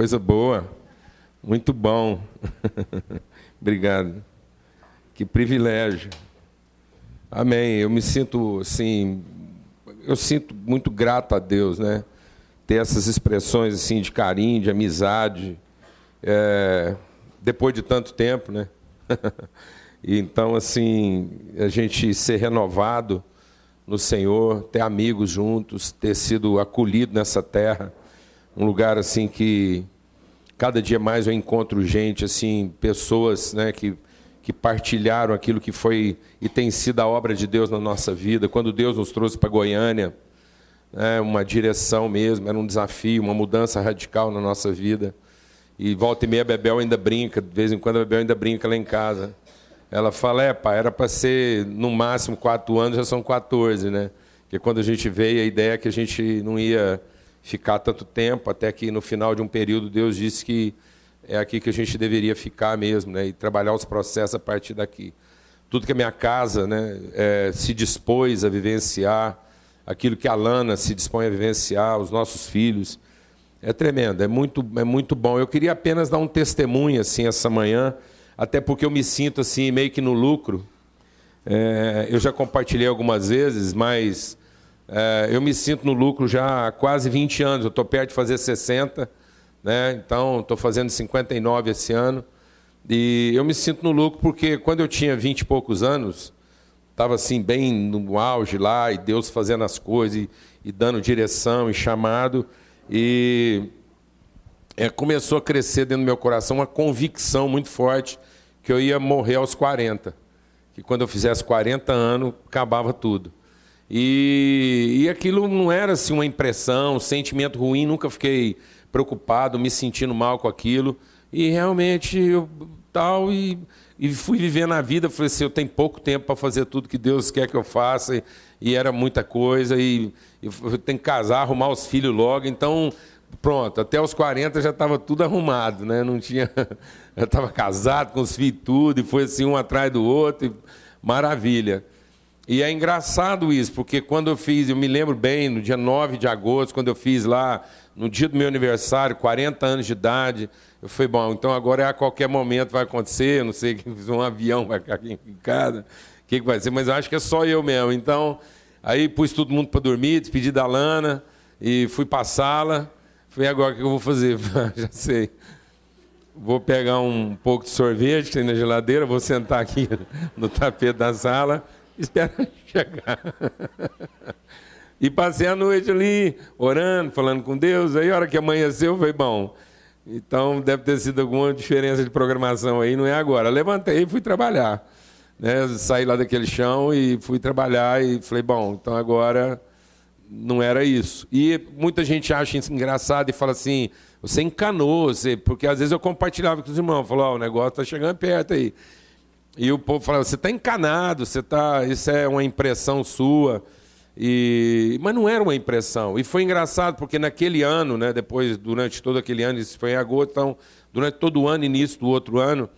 coisa boa. Muito bom. Obrigado. Que privilégio. Amém. Eu me sinto assim, eu sinto muito grato a Deus, né? Ter essas expressões assim de carinho, de amizade, é, depois de tanto tempo, né? então assim, a gente ser renovado no Senhor, ter amigos juntos, ter sido acolhido nessa terra, um lugar assim que cada dia mais eu encontro gente assim, pessoas, né, que que partilharam aquilo que foi e tem sido a obra de Deus na nossa vida. Quando Deus nos trouxe para Goiânia, né, uma direção mesmo, era um desafio, uma mudança radical na nossa vida. E volta e meia a Bebel ainda brinca, de vez em quando a Bebel ainda brinca lá em casa. Ela fala, é, pai, era para ser no máximo quatro anos, já são 14, né? Porque quando a gente veio, a ideia é que a gente não ia ficar tanto tempo, até que no final de um período Deus disse que é aqui que a gente deveria ficar mesmo, né? E trabalhar os processos a partir daqui. Tudo que a minha casa né, é, se dispôs a vivenciar, aquilo que a Lana se dispõe a vivenciar, os nossos filhos, é tremendo, é muito, é muito bom. Eu queria apenas dar um testemunho assim essa manhã até porque eu me sinto assim meio que no lucro. É, eu já compartilhei algumas vezes, mas eu me sinto no lucro já há quase 20 anos. Eu estou perto de fazer 60, né? então estou fazendo 59 esse ano. E eu me sinto no lucro porque quando eu tinha 20 e poucos anos, estava assim bem no auge lá, e Deus fazendo as coisas, e, e dando direção e chamado. E é, começou a crescer dentro do meu coração uma convicção muito forte que eu ia morrer aos 40. Que quando eu fizesse 40 anos, acabava tudo. E, e aquilo não era assim uma impressão, um sentimento ruim, nunca fiquei preocupado, me sentindo mal com aquilo. E realmente eu tal e, e fui vivendo a vida, falei assim, eu tenho pouco tempo para fazer tudo que Deus quer que eu faça, e, e era muita coisa, e, e eu tenho que casar, arrumar os filhos logo, então pronto, até os 40 já estava tudo arrumado, né? Não tinha. Eu estava casado com os filhos tudo, e foi assim um atrás do outro, e... maravilha. E é engraçado isso, porque quando eu fiz, eu me lembro bem, no dia 9 de agosto, quando eu fiz lá, no dia do meu aniversário, 40 anos de idade, eu falei, bom, então agora é a qualquer momento vai acontecer, não sei, um avião vai aqui em casa, o que, que vai ser, mas eu acho que é só eu mesmo. Então, aí pus todo mundo para dormir, despedi da Lana, e fui para a sala, Falei, agora o que eu vou fazer? Já sei. Vou pegar um pouco de sorvete que tem na geladeira, vou sentar aqui no tapete da sala, espera chegar. E passei a noite ali, orando, falando com Deus. Aí, a hora que amanheceu, foi bom. Então, deve ter sido alguma diferença de programação aí, não é agora. Levantei e fui trabalhar. Né? Saí lá daquele chão e fui trabalhar e falei, bom, então agora não era isso. E muita gente acha isso engraçado e fala assim: você encanou, você... porque às vezes eu compartilhava com os irmãos, falava: oh, o negócio está chegando perto aí. E o povo falava: você está encanado, você tá... isso é uma impressão sua. E... Mas não era uma impressão. E foi engraçado, porque naquele ano, né, depois, durante todo aquele ano, isso foi em agosto, então, durante todo o ano, início do outro ano,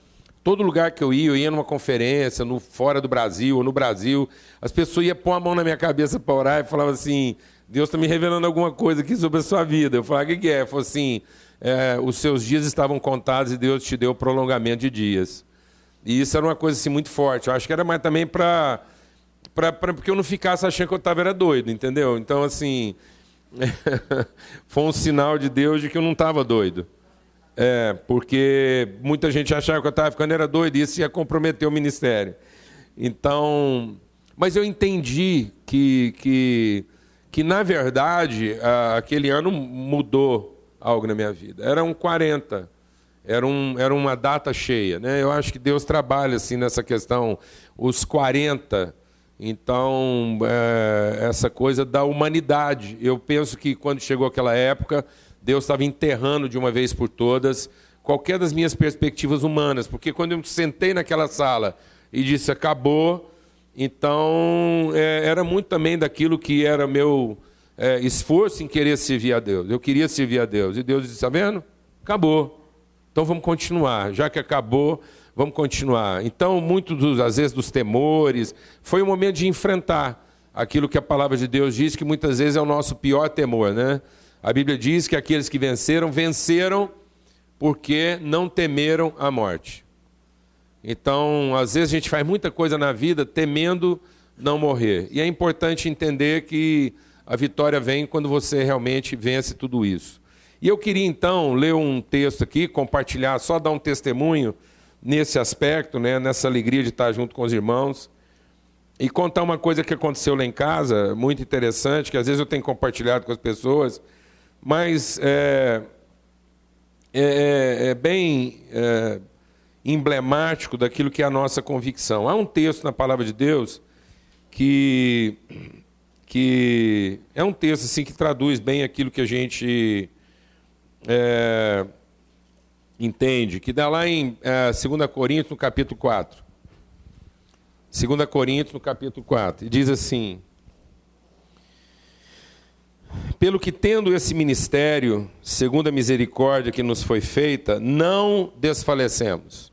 Todo lugar que eu ia, eu ia numa conferência, no fora do Brasil ou no Brasil, as pessoas iam pôr a mão na minha cabeça para orar e falavam assim: Deus está me revelando alguma coisa aqui sobre a sua vida. Eu falava: o que, que é? Falou assim: é, os seus dias estavam contados e Deus te deu prolongamento de dias. E isso era uma coisa assim muito forte. Eu acho que era mais também para. Porque eu não ficasse achando que eu estava era doido, entendeu? Então, assim. foi um sinal de Deus de que eu não estava doido. É, porque muita gente achava que eu estava ficando era doido e isso ia comprometer o ministério. Então, mas eu entendi que, que, que na verdade, aquele ano mudou algo na minha vida. Era um 40, era, um, era uma data cheia. Né? Eu acho que Deus trabalha assim nessa questão, os 40. Então, é, essa coisa da humanidade. Eu penso que quando chegou aquela época, Deus estava enterrando de uma vez por todas qualquer das minhas perspectivas humanas, porque quando eu sentei naquela sala e disse acabou, então é, era muito também daquilo que era meu é, esforço em querer servir a Deus. Eu queria servir a Deus e Deus disse: está vendo? Acabou. Então vamos continuar. Já que acabou, vamos continuar. Então, muitos dos, às vezes dos temores, foi o momento de enfrentar aquilo que a palavra de Deus diz que muitas vezes é o nosso pior temor, né? A Bíblia diz que aqueles que venceram, venceram porque não temeram a morte. Então, às vezes a gente faz muita coisa na vida temendo não morrer. E é importante entender que a vitória vem quando você realmente vence tudo isso. E eu queria então ler um texto aqui, compartilhar, só dar um testemunho nesse aspecto, né, nessa alegria de estar junto com os irmãos. E contar uma coisa que aconteceu lá em casa, muito interessante, que às vezes eu tenho compartilhado com as pessoas, mas é, é, é, é bem é, emblemático daquilo que é a nossa convicção. Há um texto na palavra de Deus que, que é um texto assim que traduz bem aquilo que a gente é, entende, que dá lá em é, 2 Coríntios, no capítulo 4. 2 Coríntios, no capítulo 4, e diz assim: Pelo que tendo esse ministério, segundo a misericórdia que nos foi feita, não desfalecemos.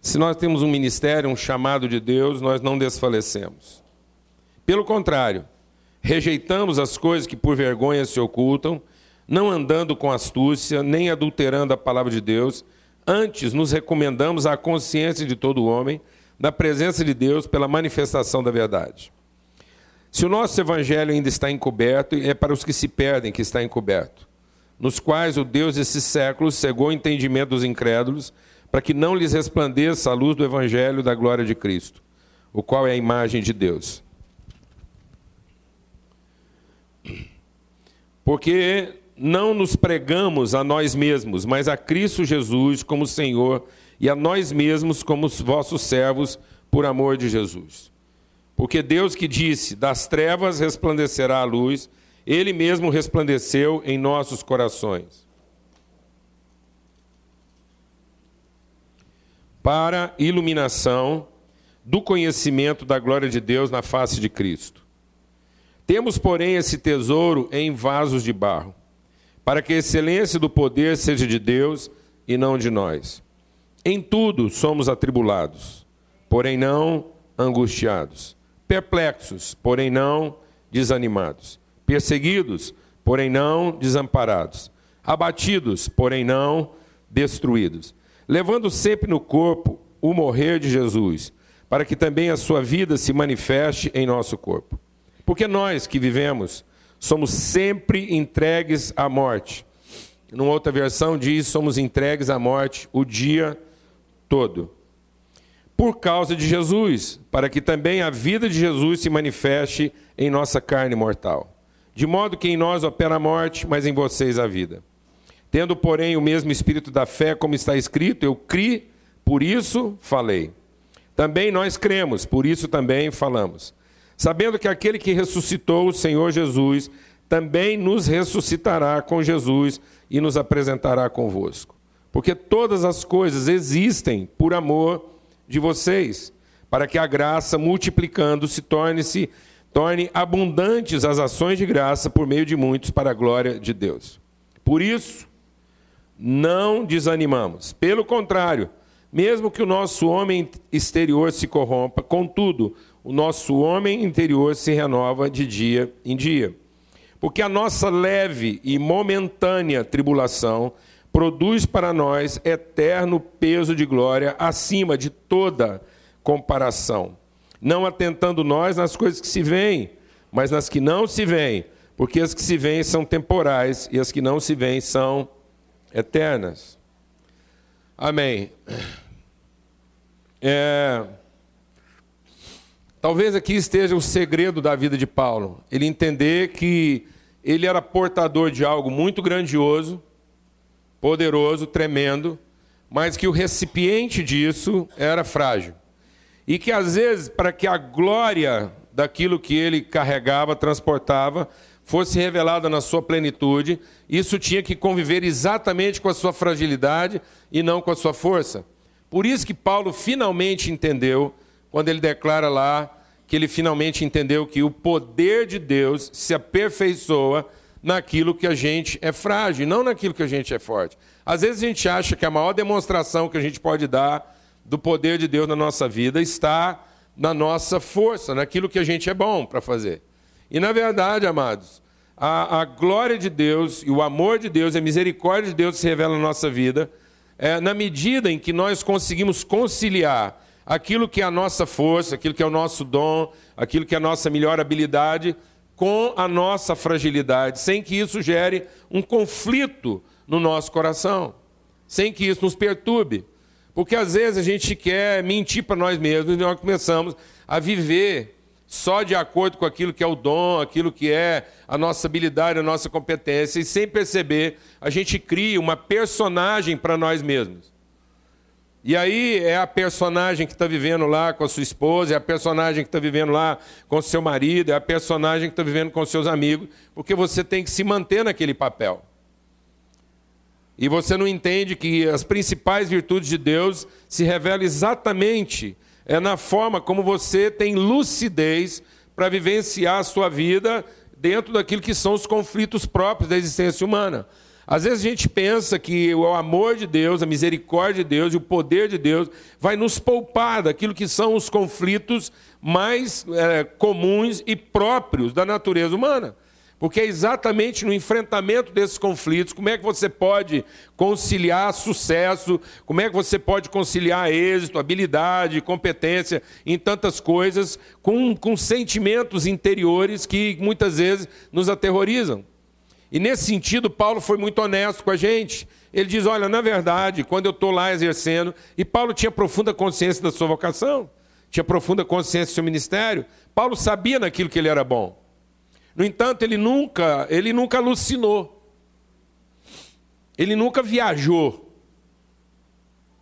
Se nós temos um ministério, um chamado de Deus, nós não desfalecemos. Pelo contrário, rejeitamos as coisas que por vergonha se ocultam, não andando com astúcia, nem adulterando a palavra de Deus, antes nos recomendamos à consciência de todo homem, na presença de Deus, pela manifestação da verdade. Se o nosso evangelho ainda está encoberto, é para os que se perdem que está encoberto, nos quais o Deus desses séculos cegou o entendimento dos incrédulos, para que não lhes resplandeça a luz do Evangelho da glória de Cristo, o qual é a imagem de Deus. Porque não nos pregamos a nós mesmos, mas a Cristo Jesus como Senhor e a nós mesmos como vossos servos por amor de Jesus. Porque Deus que disse: Das trevas resplandecerá a luz, Ele mesmo resplandeceu em nossos corações para iluminação do conhecimento da glória de Deus na face de Cristo. Temos, porém, esse tesouro em vasos de barro, para que a excelência do poder seja de Deus e não de nós. Em tudo somos atribulados, porém não angustiados, perplexos, porém não desanimados, perseguidos, porém não desamparados, abatidos, porém não destruídos levando sempre no corpo o morrer de Jesus, para que também a sua vida se manifeste em nosso corpo. Porque nós que vivemos somos sempre entregues à morte. Numa outra versão diz: somos entregues à morte o dia todo. Por causa de Jesus, para que também a vida de Jesus se manifeste em nossa carne mortal. De modo que em nós opera a morte, mas em vocês a vida. Tendo, porém, o mesmo espírito da fé, como está escrito, eu criei, por isso falei. Também nós cremos, por isso também falamos. Sabendo que aquele que ressuscitou o Senhor Jesus também nos ressuscitará com Jesus e nos apresentará convosco. Porque todas as coisas existem por amor de vocês, para que a graça, multiplicando-se, torne-se torne abundantes as ações de graça por meio de muitos para a glória de Deus. Por isso, não desanimamos. Pelo contrário, mesmo que o nosso homem exterior se corrompa, contudo, o nosso homem interior se renova de dia em dia. Porque a nossa leve e momentânea tribulação produz para nós eterno peso de glória acima de toda comparação. Não atentando nós nas coisas que se veem, mas nas que não se veem, porque as que se veem são temporais e as que não se veem são eternas. Amém. É, talvez aqui esteja o segredo da vida de Paulo. Ele entender que ele era portador de algo muito grandioso, poderoso, tremendo, mas que o recipiente disso era frágil. E que às vezes, para que a glória daquilo que ele carregava, transportava, fosse revelada na sua plenitude, isso tinha que conviver exatamente com a sua fragilidade e não com a sua força. Por isso que Paulo finalmente entendeu, quando ele declara lá que ele finalmente entendeu que o poder de Deus se aperfeiçoa naquilo que a gente é frágil, não naquilo que a gente é forte. Às vezes a gente acha que a maior demonstração que a gente pode dar do poder de Deus na nossa vida está na nossa força, naquilo que a gente é bom para fazer. E na verdade, amados, a, a glória de Deus e o amor de Deus, a misericórdia de Deus se revela na nossa vida, é, na medida em que nós conseguimos conciliar aquilo que é a nossa força, aquilo que é o nosso dom, aquilo que é a nossa melhor habilidade, com a nossa fragilidade, sem que isso gere um conflito no nosso coração, sem que isso nos perturbe. Porque às vezes a gente quer mentir para nós mesmos e nós começamos a viver só de acordo com aquilo que é o dom, aquilo que é a nossa habilidade, a nossa competência, e sem perceber, a gente cria uma personagem para nós mesmos. E aí é a personagem que está vivendo lá com a sua esposa, é a personagem que está vivendo lá com o seu marido, é a personagem que está vivendo com seus amigos, porque você tem que se manter naquele papel. E você não entende que as principais virtudes de Deus se revelam exatamente é na forma como você tem lucidez para vivenciar a sua vida dentro daquilo que são os conflitos próprios da existência humana. Às vezes a gente pensa que o amor de Deus, a misericórdia de Deus e o poder de Deus vai nos poupar daquilo que são os conflitos mais é, comuns e próprios da natureza humana. Porque é exatamente no enfrentamento desses conflitos, como é que você pode conciliar sucesso, como é que você pode conciliar êxito, habilidade, competência em tantas coisas, com, com sentimentos interiores que muitas vezes nos aterrorizam. E nesse sentido, Paulo foi muito honesto com a gente. Ele diz: Olha, na verdade, quando eu estou lá exercendo, e Paulo tinha profunda consciência da sua vocação, tinha profunda consciência do seu ministério, Paulo sabia naquilo que ele era bom. No entanto, ele nunca, ele nunca alucinou. Ele nunca viajou.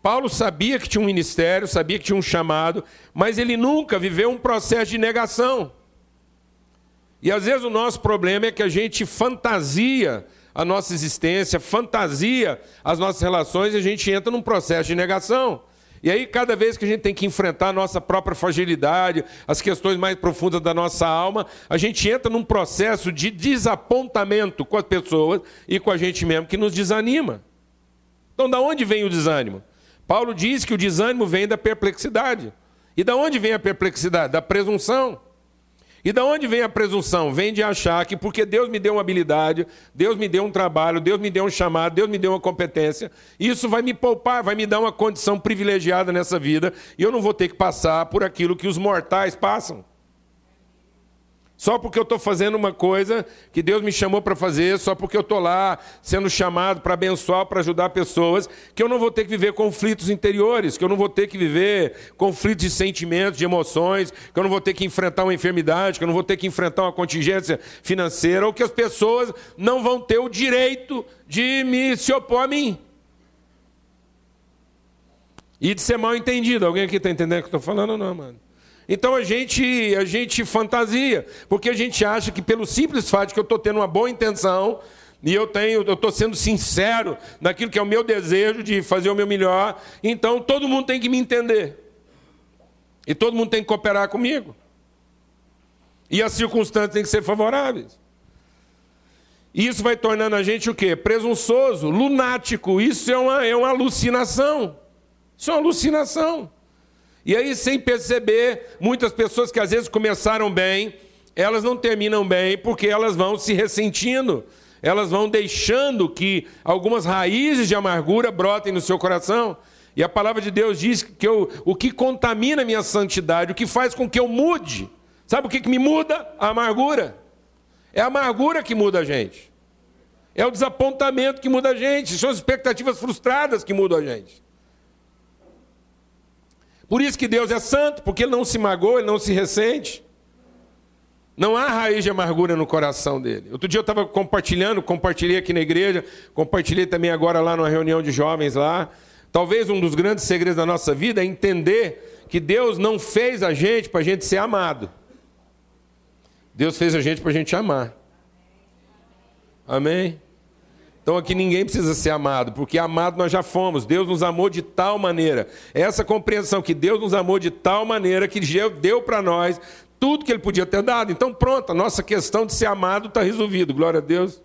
Paulo sabia que tinha um ministério, sabia que tinha um chamado, mas ele nunca viveu um processo de negação. E às vezes o nosso problema é que a gente fantasia a nossa existência, fantasia as nossas relações e a gente entra num processo de negação. E aí, cada vez que a gente tem que enfrentar a nossa própria fragilidade, as questões mais profundas da nossa alma, a gente entra num processo de desapontamento com as pessoas e com a gente mesmo, que nos desanima. Então, da onde vem o desânimo? Paulo diz que o desânimo vem da perplexidade. E da onde vem a perplexidade? Da presunção. E da onde vem a presunção? Vem de achar que porque Deus me deu uma habilidade, Deus me deu um trabalho, Deus me deu um chamado, Deus me deu uma competência, isso vai me poupar, vai me dar uma condição privilegiada nessa vida, e eu não vou ter que passar por aquilo que os mortais passam. Só porque eu estou fazendo uma coisa que Deus me chamou para fazer, só porque eu estou lá sendo chamado para abençoar, para ajudar pessoas, que eu não vou ter que viver conflitos interiores, que eu não vou ter que viver conflitos de sentimentos, de emoções, que eu não vou ter que enfrentar uma enfermidade, que eu não vou ter que enfrentar uma contingência financeira, ou que as pessoas não vão ter o direito de me se opor a mim. E de ser mal entendido. Alguém aqui está entendendo o que eu estou falando ou não, mano? Então a gente, a gente fantasia, porque a gente acha que pelo simples fato de que eu estou tendo uma boa intenção, e eu tenho, eu estou sendo sincero naquilo que é o meu desejo de fazer o meu melhor, então todo mundo tem que me entender. E todo mundo tem que cooperar comigo. E as circunstâncias têm que ser favoráveis. E isso vai tornando a gente o quê? Presunçoso, lunático. Isso é uma, é uma alucinação. Isso é uma alucinação. E aí, sem perceber, muitas pessoas que às vezes começaram bem, elas não terminam bem porque elas vão se ressentindo, elas vão deixando que algumas raízes de amargura brotem no seu coração. E a palavra de Deus diz que eu, o que contamina a minha santidade, o que faz com que eu mude, sabe o que, que me muda? A amargura. É a amargura que muda a gente. É o desapontamento que muda a gente, são as expectativas frustradas que mudam a gente. Por isso que Deus é santo, porque ele não se magoa, ele não se ressente. Não há raiz de amargura no coração dele. Outro dia eu estava compartilhando, compartilhei aqui na igreja, compartilhei também agora lá numa reunião de jovens lá. Talvez um dos grandes segredos da nossa vida é entender que Deus não fez a gente para a gente ser amado. Deus fez a gente para a gente amar. Amém? Então aqui ninguém precisa ser amado, porque amado nós já fomos. Deus nos amou de tal maneira. Essa compreensão que Deus nos amou de tal maneira que deu para nós tudo que Ele podia ter dado. Então pronto, a nossa questão de ser amado está resolvida. Glória a Deus.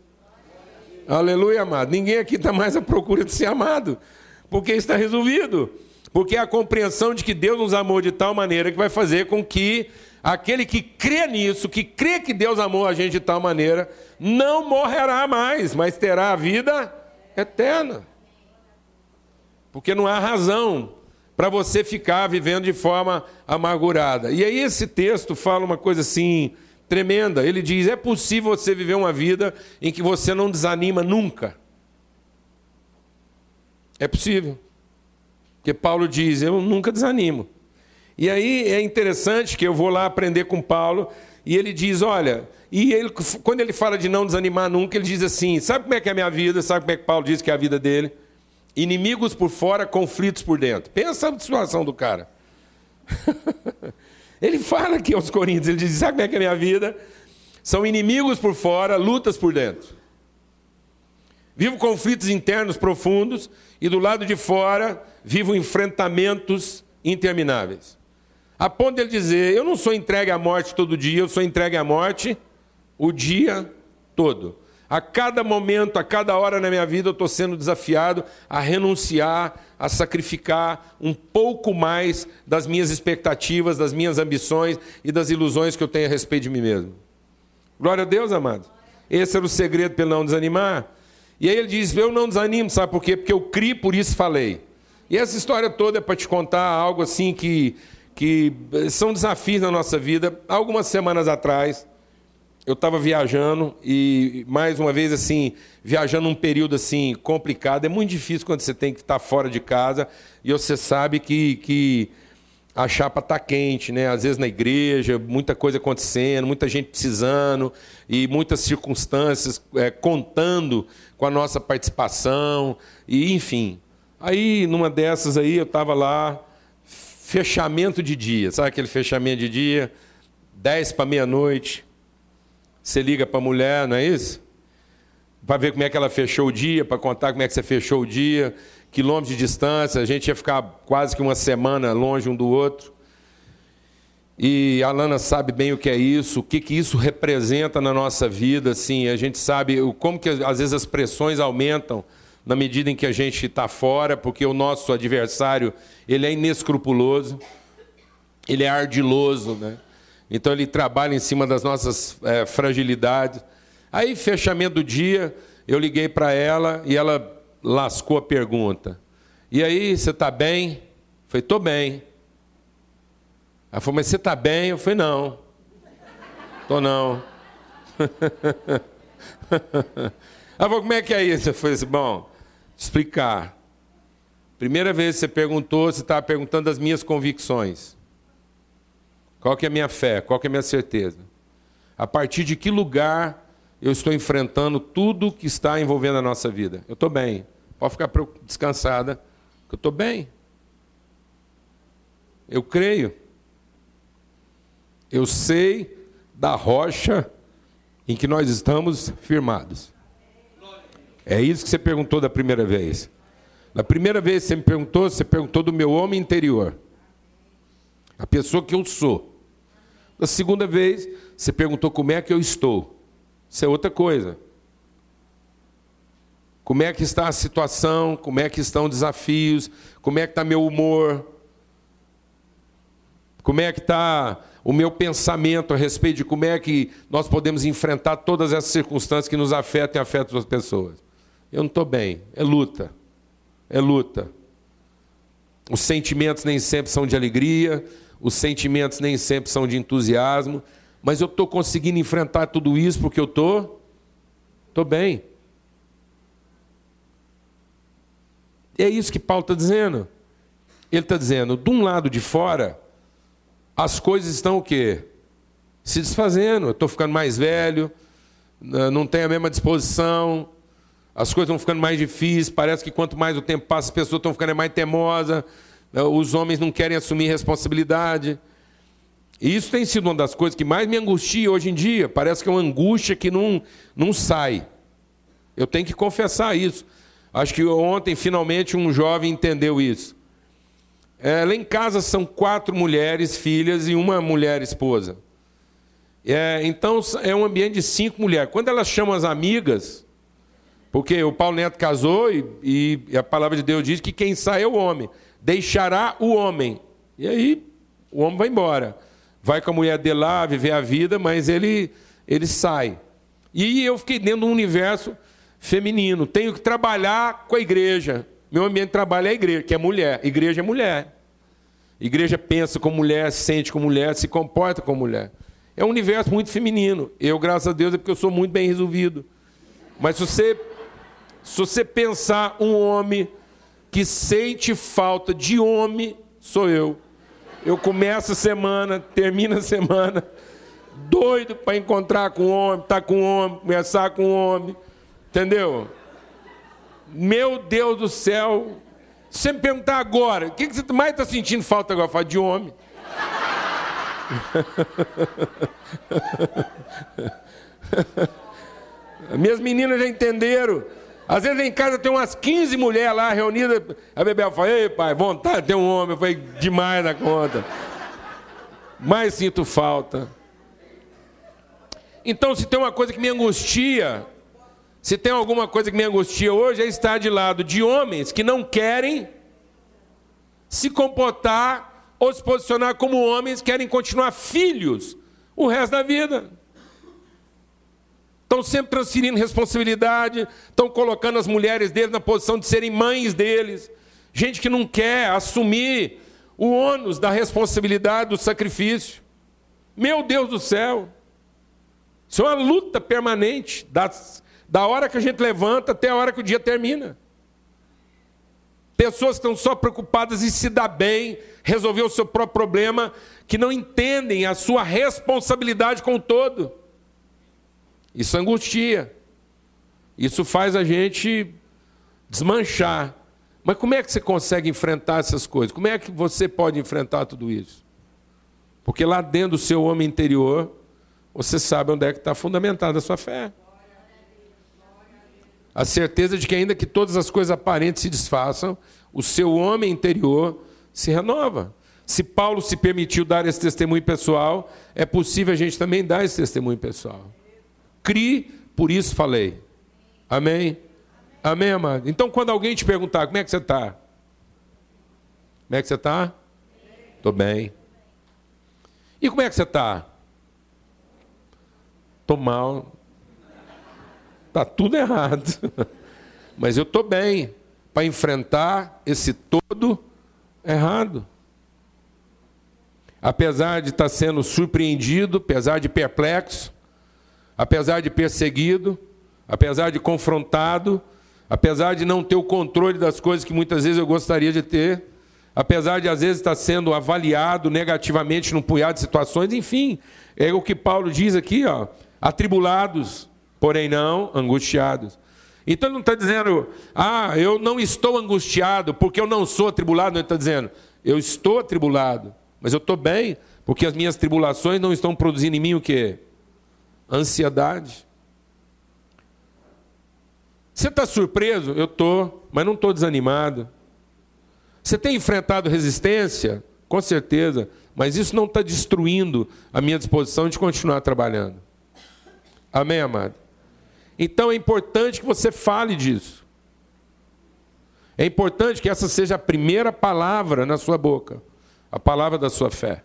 Aleluia, amado. Ninguém aqui está mais à procura de ser amado, porque está resolvido. Porque é a compreensão de que Deus nos amou de tal maneira que vai fazer com que Aquele que crê nisso, que crê que Deus amou a gente de tal maneira, não morrerá mais, mas terá a vida eterna. Porque não há razão para você ficar vivendo de forma amargurada. E aí esse texto fala uma coisa assim tremenda. Ele diz: é possível você viver uma vida em que você não desanima nunca. É possível. Porque Paulo diz: eu nunca desanimo. E aí é interessante que eu vou lá aprender com Paulo e ele diz: olha, e ele, quando ele fala de não desanimar nunca, ele diz assim: sabe como é que é a minha vida? Sabe como é que Paulo diz que é a vida dele? Inimigos por fora, conflitos por dentro. Pensa na situação do cara. ele fala aqui aos Coríntios, ele diz: sabe como é que é a minha vida? São inimigos por fora, lutas por dentro. Vivo conflitos internos profundos e do lado de fora vivo enfrentamentos intermináveis. A ponto de ele dizer: Eu não sou entregue à morte todo dia, eu sou entregue à morte o dia todo. A cada momento, a cada hora na minha vida, eu estou sendo desafiado a renunciar, a sacrificar um pouco mais das minhas expectativas, das minhas ambições e das ilusões que eu tenho a respeito de mim mesmo. Glória a Deus, amado. Esse era o segredo para não desanimar. E aí ele diz: Eu não desanimo, sabe por quê? Porque eu criei, por isso falei. E essa história toda é para te contar algo assim que que são desafios na nossa vida. Algumas semanas atrás, eu estava viajando e mais uma vez assim, viajando um período assim complicado. É muito difícil quando você tem que estar fora de casa e você sabe que, que a chapa está quente, né? Às vezes na igreja, muita coisa acontecendo, muita gente precisando e muitas circunstâncias é, contando com a nossa participação e enfim. Aí numa dessas aí eu estava lá fechamento de dia. Sabe aquele fechamento de dia? 10 para meia-noite. Você liga para a mulher, não é isso? Para ver como é que ela fechou o dia, para contar como é que você fechou o dia, quilômetros de distância, a gente ia ficar quase que uma semana longe um do outro. E a Lana sabe bem o que é isso, o que, que isso representa na nossa vida, assim, a gente sabe como que às vezes as pressões aumentam na medida em que a gente está fora, porque o nosso adversário ele é inescrupuloso, ele é ardiloso, né? Então ele trabalha em cima das nossas é, fragilidades. Aí, fechamento do dia, eu liguei para ela e ela lascou a pergunta. E aí, você está bem? Eu falei, estou bem. Ela falou, mas você está bem? Eu falei, não. Estou não. Ela falou, como é que é isso? Eu falei bom, explicar. Primeira vez que você perguntou, você estava perguntando das minhas convicções. Qual que é a minha fé? Qual que é a minha certeza? A partir de que lugar eu estou enfrentando tudo que está envolvendo a nossa vida? Eu estou bem. Pode ficar descansada, que eu estou bem. Eu creio. Eu sei da rocha em que nós estamos firmados. É isso que você perguntou da primeira vez. Na primeira vez que você me perguntou, você perguntou do meu homem interior. A pessoa que eu sou. Na segunda vez, você perguntou como é que eu estou. Isso é outra coisa. Como é que está a situação? Como é que estão os desafios? Como é que está meu humor? Como é que está o meu pensamento a respeito de como é que nós podemos enfrentar todas essas circunstâncias que nos afetam e afetam as pessoas? Eu não estou bem. É luta. É luta. Os sentimentos nem sempre são de alegria, os sentimentos nem sempre são de entusiasmo, mas eu estou conseguindo enfrentar tudo isso porque eu estou tô, tô bem. É isso que Paulo está dizendo. Ele está dizendo, de um lado de fora, as coisas estão o quê? Se desfazendo. Eu estou ficando mais velho, não tenho a mesma disposição, as coisas vão ficando mais difíceis, parece que quanto mais o tempo passa, as pessoas estão ficando mais temosas, né, os homens não querem assumir responsabilidade. E isso tem sido uma das coisas que mais me angustia hoje em dia. Parece que é uma angústia que não, não sai. Eu tenho que confessar isso. Acho que ontem, finalmente, um jovem entendeu isso. É, lá em casa são quatro mulheres, filhas, e uma mulher esposa. É, então, é um ambiente de cinco mulheres. Quando elas chamam as amigas, porque o Paulo Neto casou e, e, a palavra de Deus diz que quem sai é o homem. Deixará o homem. E aí o homem vai embora. vai com a mulher dele lá viver a vida, mas ele, ele sai. E eu fiquei dentro de um universo feminino. Tenho que trabalhar com a igreja. Meu ambiente de trabalho é a igreja, que é mulher. Igreja é mulher. Igreja pensa como mulher, sente como mulher, se comporta como mulher. É um universo muito feminino. Eu, graças a Deus, é porque eu sou muito bem resolvido. Mas se você, se você pensar um homem que sente falta de homem, sou eu. Eu começo a semana, termino a semana, doido para encontrar com homem, estar tá com homem, conversar com homem. Entendeu? Meu Deus do céu. Se você me perguntar agora, o que você mais está sentindo falta agora? Fala de homem. Minhas meninas já entenderam. Às vezes em casa tem umas 15 mulheres lá reunidas. A Bebel fala, ei pai, vontade de ter um homem. Eu falei, demais na conta. Mas sinto falta. Então, se tem uma coisa que me angustia, se tem alguma coisa que me angustia hoje, é estar de lado de homens que não querem se comportar ou se posicionar como homens, querem continuar filhos o resto da vida. Estão sempre transferindo responsabilidade, estão colocando as mulheres deles na posição de serem mães deles. Gente que não quer assumir o ônus da responsabilidade do sacrifício. Meu Deus do céu! Isso é uma luta permanente das da hora que a gente levanta até a hora que o dia termina. Pessoas que estão só preocupadas em se dar bem, resolver o seu próprio problema, que não entendem a sua responsabilidade com o todo. Isso angustia. Isso faz a gente desmanchar. Mas como é que você consegue enfrentar essas coisas? Como é que você pode enfrentar tudo isso? Porque lá dentro do seu homem interior, você sabe onde é que está fundamentada a sua fé. A certeza de que, ainda que todas as coisas aparentes se desfaçam, o seu homem interior se renova. Se Paulo se permitiu dar esse testemunho pessoal, é possível a gente também dar esse testemunho pessoal. Crie, por isso falei. Amém? Amém, amado? Então, quando alguém te perguntar como é que você está? Como é que você está? Estou bem. E como é que você está? Estou mal. Está tudo errado. Mas eu estou bem para enfrentar esse todo errado. Apesar de estar tá sendo surpreendido, apesar de perplexo, apesar de perseguido, apesar de confrontado, apesar de não ter o controle das coisas que muitas vezes eu gostaria de ter, apesar de às vezes estar sendo avaliado negativamente num punhado de situações, enfim, é o que Paulo diz aqui, ó, atribulados, porém não angustiados. Então ele não está dizendo, ah, eu não estou angustiado porque eu não sou atribulado. Ele está dizendo, eu estou atribulado, mas eu estou bem, porque as minhas tribulações não estão produzindo em mim o quê? Ansiedade. Você está surpreso? Eu estou, mas não estou desanimado. Você tem enfrentado resistência? Com certeza, mas isso não está destruindo a minha disposição de continuar trabalhando. Amém, amado? Então é importante que você fale disso. É importante que essa seja a primeira palavra na sua boca, a palavra da sua fé.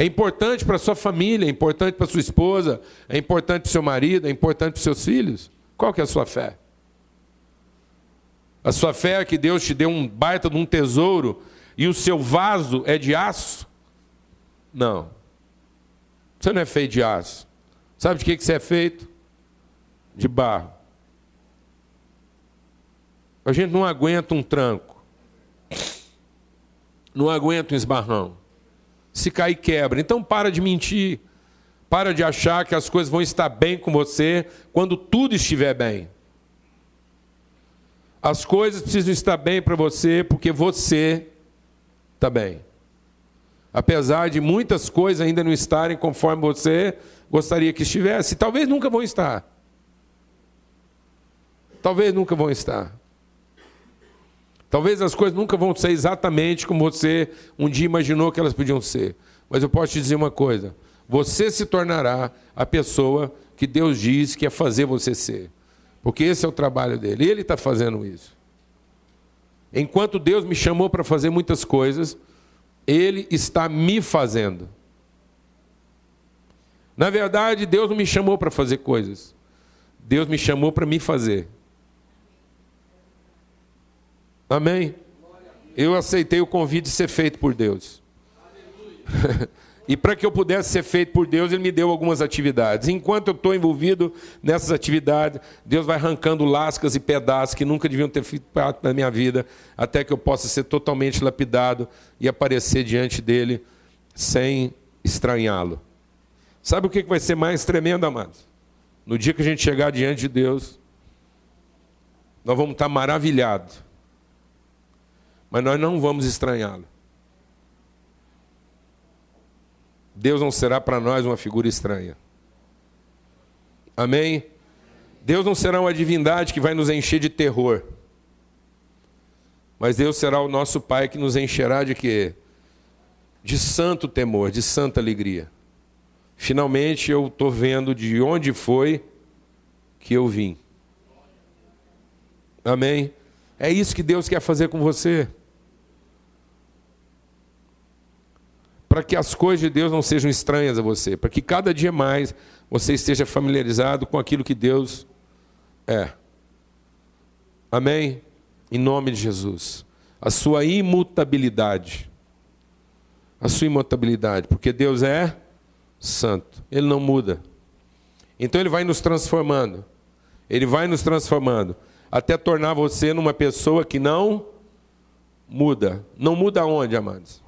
É importante para sua família, é importante para sua esposa, é importante para seu marido, é importante para seus filhos. Qual que é a sua fé? A sua fé é que Deus te deu um baita de um tesouro e o seu vaso é de aço? Não. Você não é feito de aço. Sabe de que, que você é feito? de barro. A gente não aguenta um tranco. Não aguenta um esbarrão. Se cair, quebra. Então para de mentir. Para de achar que as coisas vão estar bem com você quando tudo estiver bem. As coisas precisam estar bem para você porque você está bem. Apesar de muitas coisas ainda não estarem conforme você gostaria que estivesse, talvez nunca vão estar talvez nunca vão estar. Talvez as coisas nunca vão ser exatamente como você um dia imaginou que elas podiam ser. Mas eu posso te dizer uma coisa: você se tornará a pessoa que Deus diz que é fazer você ser. Porque esse é o trabalho dele. Ele está fazendo isso. Enquanto Deus me chamou para fazer muitas coisas, Ele está me fazendo. Na verdade, Deus não me chamou para fazer coisas. Deus me chamou para me fazer. Amém? Eu aceitei o convite de ser feito por Deus. e para que eu pudesse ser feito por Deus, Ele me deu algumas atividades. Enquanto eu estou envolvido nessas atividades, Deus vai arrancando lascas e pedaços que nunca deviam ter feito parte da minha vida, até que eu possa ser totalmente lapidado e aparecer diante dele sem estranhá-lo. Sabe o que vai ser mais tremendo, amados? No dia que a gente chegar diante de Deus, nós vamos estar maravilhados, mas nós não vamos estranhá-lo. Deus não será para nós uma figura estranha. Amém? Deus não será uma divindade que vai nos encher de terror. Mas Deus será o nosso Pai que nos encherá de quê? De santo temor, de santa alegria. Finalmente eu estou vendo de onde foi que eu vim. Amém? É isso que Deus quer fazer com você. Para que as coisas de Deus não sejam estranhas a você, para que cada dia mais você esteja familiarizado com aquilo que Deus é. Amém? Em nome de Jesus. A sua imutabilidade. A sua imutabilidade, porque Deus é santo. Ele não muda. Então ele vai nos transformando. Ele vai nos transformando até tornar você numa pessoa que não muda. Não muda onde, amados?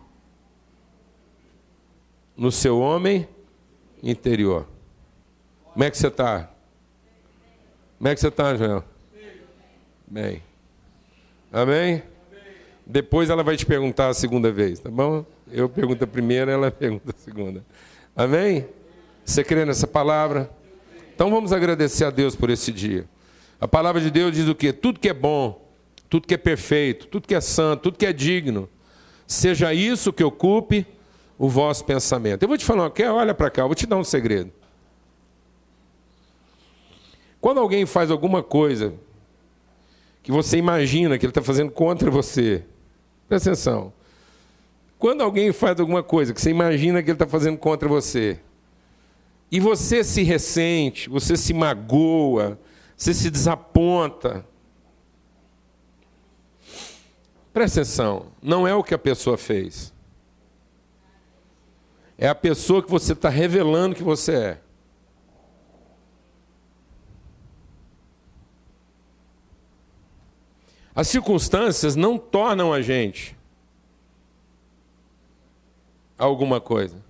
No seu homem interior. Como é que você está? Como é que você está, Joel? Bem. Amém? Depois ela vai te perguntar a segunda vez, tá bom? Eu pergunto a primeira, ela pergunta a segunda. Amém? Você crê nessa palavra? Então vamos agradecer a Deus por esse dia. A palavra de Deus diz o quê? Tudo que é bom, tudo que é perfeito, tudo que é santo, tudo que é digno, seja isso que ocupe o vosso pensamento. Eu vou te falar, quer? Olha para cá, eu vou te dar um segredo. Quando alguém faz alguma coisa que você imagina que ele está fazendo contra você, presta atenção. Quando alguém faz alguma coisa que você imagina que ele está fazendo contra você, e você se ressente, você se magoa, você se desaponta. Presta atenção, não é o que a pessoa fez. É a pessoa que você está revelando que você é. As circunstâncias não tornam a gente alguma coisa.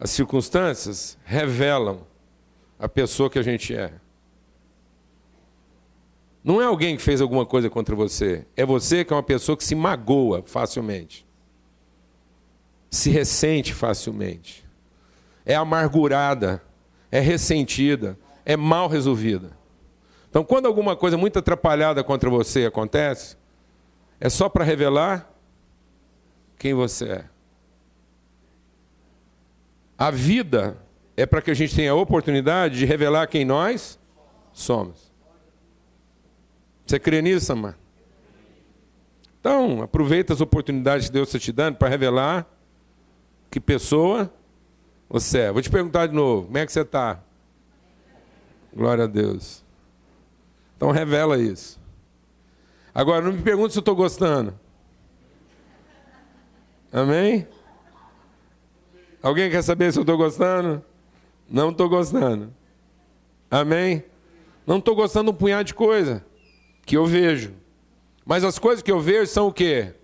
As circunstâncias revelam a pessoa que a gente é. Não é alguém que fez alguma coisa contra você. É você que é uma pessoa que se magoa facilmente. Se ressente facilmente. É amargurada. É ressentida. É mal resolvida. Então, quando alguma coisa muito atrapalhada contra você acontece, é só para revelar quem você é. A vida é para que a gente tenha a oportunidade de revelar quem nós somos. Você crê nisso, amado? Então, aproveita as oportunidades que Deus está te dando para revelar que pessoa você é. Vou te perguntar de novo, como é que você está? Glória a Deus. Então revela isso. Agora, não me pergunte se eu estou gostando. Amém? Alguém quer saber se eu estou gostando? Não estou gostando. Amém? Não estou gostando de um punhado de coisa que eu vejo. Mas as coisas que eu vejo são o quê?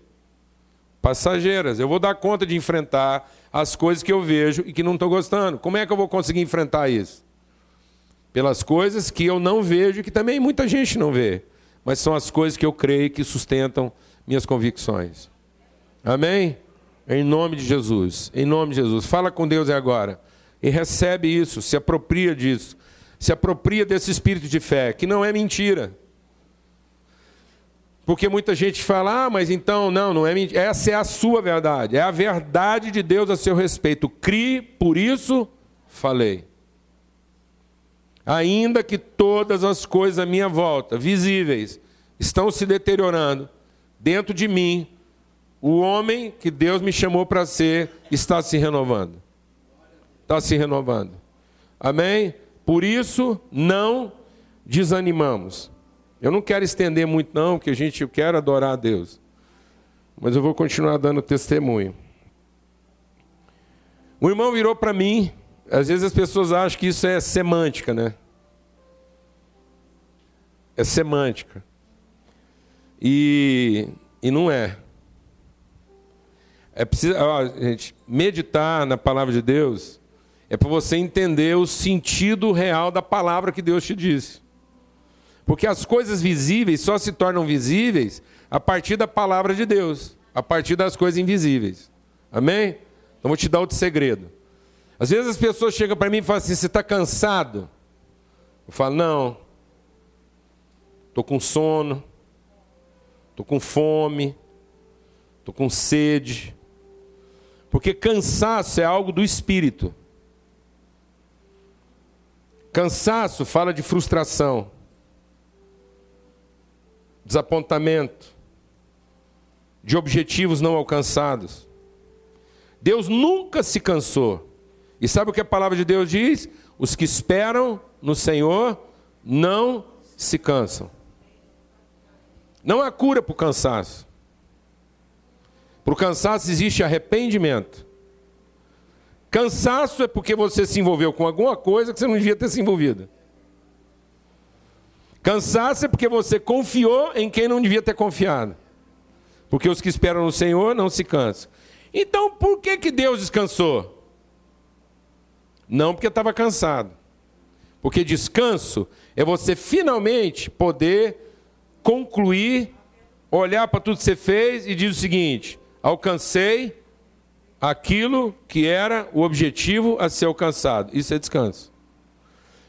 Passageiras. Eu vou dar conta de enfrentar as coisas que eu vejo e que não estou gostando. Como é que eu vou conseguir enfrentar isso? Pelas coisas que eu não vejo e que também muita gente não vê. Mas são as coisas que eu creio que sustentam minhas convicções. Amém? Em nome de Jesus. Em nome de Jesus. Fala com Deus agora. E recebe isso, se apropria disso. Se apropria desse espírito de fé, que não é mentira. Porque muita gente fala, ah, mas então, não, não é mentira. Essa é a sua verdade. É a verdade de Deus a seu respeito. Crie, por isso falei. Ainda que todas as coisas à minha volta, visíveis, estão se deteriorando, dentro de mim o homem que Deus me chamou para ser está se renovando. Está se renovando. Amém? Por isso não desanimamos. Eu não quero estender muito não, porque a gente eu quero adorar a Deus. Mas eu vou continuar dando testemunho. O irmão virou para mim, às vezes as pessoas acham que isso é semântica, né? É semântica. E, e não é. É preciso, ó, gente, meditar na palavra de Deus é para você entender o sentido real da palavra que Deus te disse. Porque as coisas visíveis só se tornam visíveis a partir da palavra de Deus, a partir das coisas invisíveis. Amém? Então vou te dar outro segredo. Às vezes as pessoas chegam para mim e falam assim: você está cansado? Eu falo: não. Estou com sono, estou com fome, estou com sede. Porque cansaço é algo do espírito. Cansaço fala de frustração, desapontamento, de objetivos não alcançados. Deus nunca se cansou. E sabe o que a palavra de Deus diz? Os que esperam no Senhor não se cansam. Não há cura para o cansaço. Para o cansaço existe arrependimento. Cansaço é porque você se envolveu com alguma coisa que você não devia ter se envolvido. Cansaço é porque você confiou em quem não devia ter confiado. Porque os que esperam no Senhor não se cansam. Então, por que, que Deus descansou? Não porque estava cansado. Porque descanso é você finalmente poder concluir, olhar para tudo que você fez e dizer o seguinte: alcancei aquilo que era o objetivo a ser alcançado. Isso é descanso.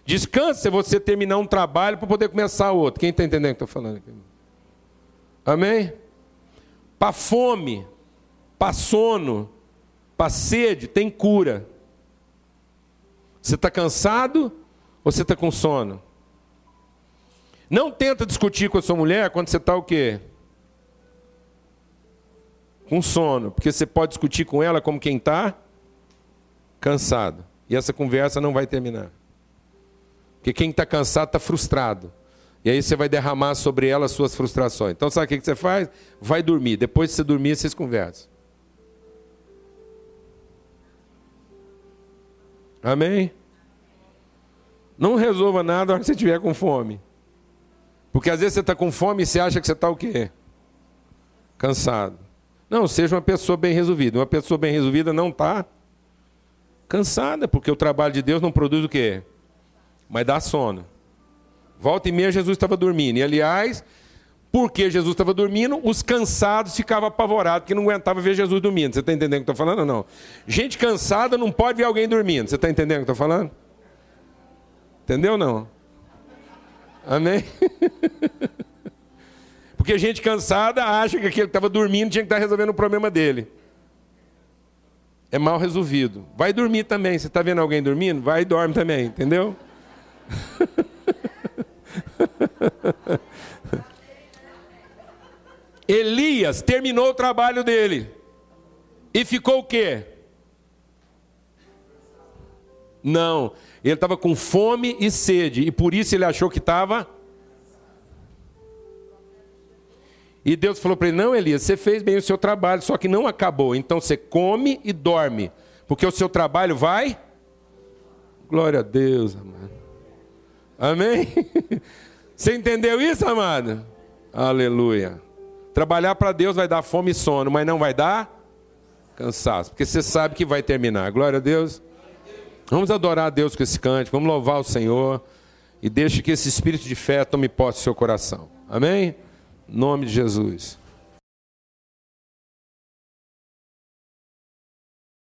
Descanso é você terminar um trabalho para poder começar outro. Quem está entendendo o que estou falando aqui? Amém? Para fome, para sono, para sede, tem cura. Você está cansado ou você está com sono? Não tenta discutir com a sua mulher quando você está o quê? com sono, porque você pode discutir com ela como quem está cansado. E essa conversa não vai terminar. Porque quem está cansado está frustrado. E aí você vai derramar sobre ela as suas frustrações. Então sabe o que você faz? Vai dormir. Depois de você dormir, vocês conversam. Amém? Não resolva nada na hora que você estiver com fome. Porque às vezes você está com fome e você acha que você está o quê? Cansado. Não, seja uma pessoa bem resolvida. Uma pessoa bem resolvida não está cansada, porque o trabalho de Deus não produz o quê? Mas dá sono. Volta e meia Jesus estava dormindo. E aliás, porque Jesus estava dormindo, os cansados ficavam apavorados, porque não aguentavam ver Jesus dormindo. Você está entendendo o que eu estou falando ou não? Gente cansada não pode ver alguém dormindo. Você está entendendo o que eu estou falando? Entendeu ou não? Amém? Porque gente cansada acha que aquele que estava dormindo tinha que estar resolvendo o problema dele. É mal resolvido. Vai dormir também. Você está vendo alguém dormindo? Vai e dorme também, entendeu? Elias terminou o trabalho dele. E ficou o quê? Não, ele estava com fome e sede, e por isso ele achou que estava E Deus falou para ele: Não, Elias, você fez bem o seu trabalho, só que não acabou. Então você come e dorme, porque o seu trabalho vai. Glória a Deus, amado. Amém? Você entendeu isso, amado? Aleluia. Trabalhar para Deus vai dar fome e sono, mas não vai dar cansaço, porque você sabe que vai terminar. Glória a Deus. Vamos adorar a Deus com esse cante, vamos louvar o Senhor e deixe que esse espírito de fé tome posse do seu coração. Amém? nome de Jesus.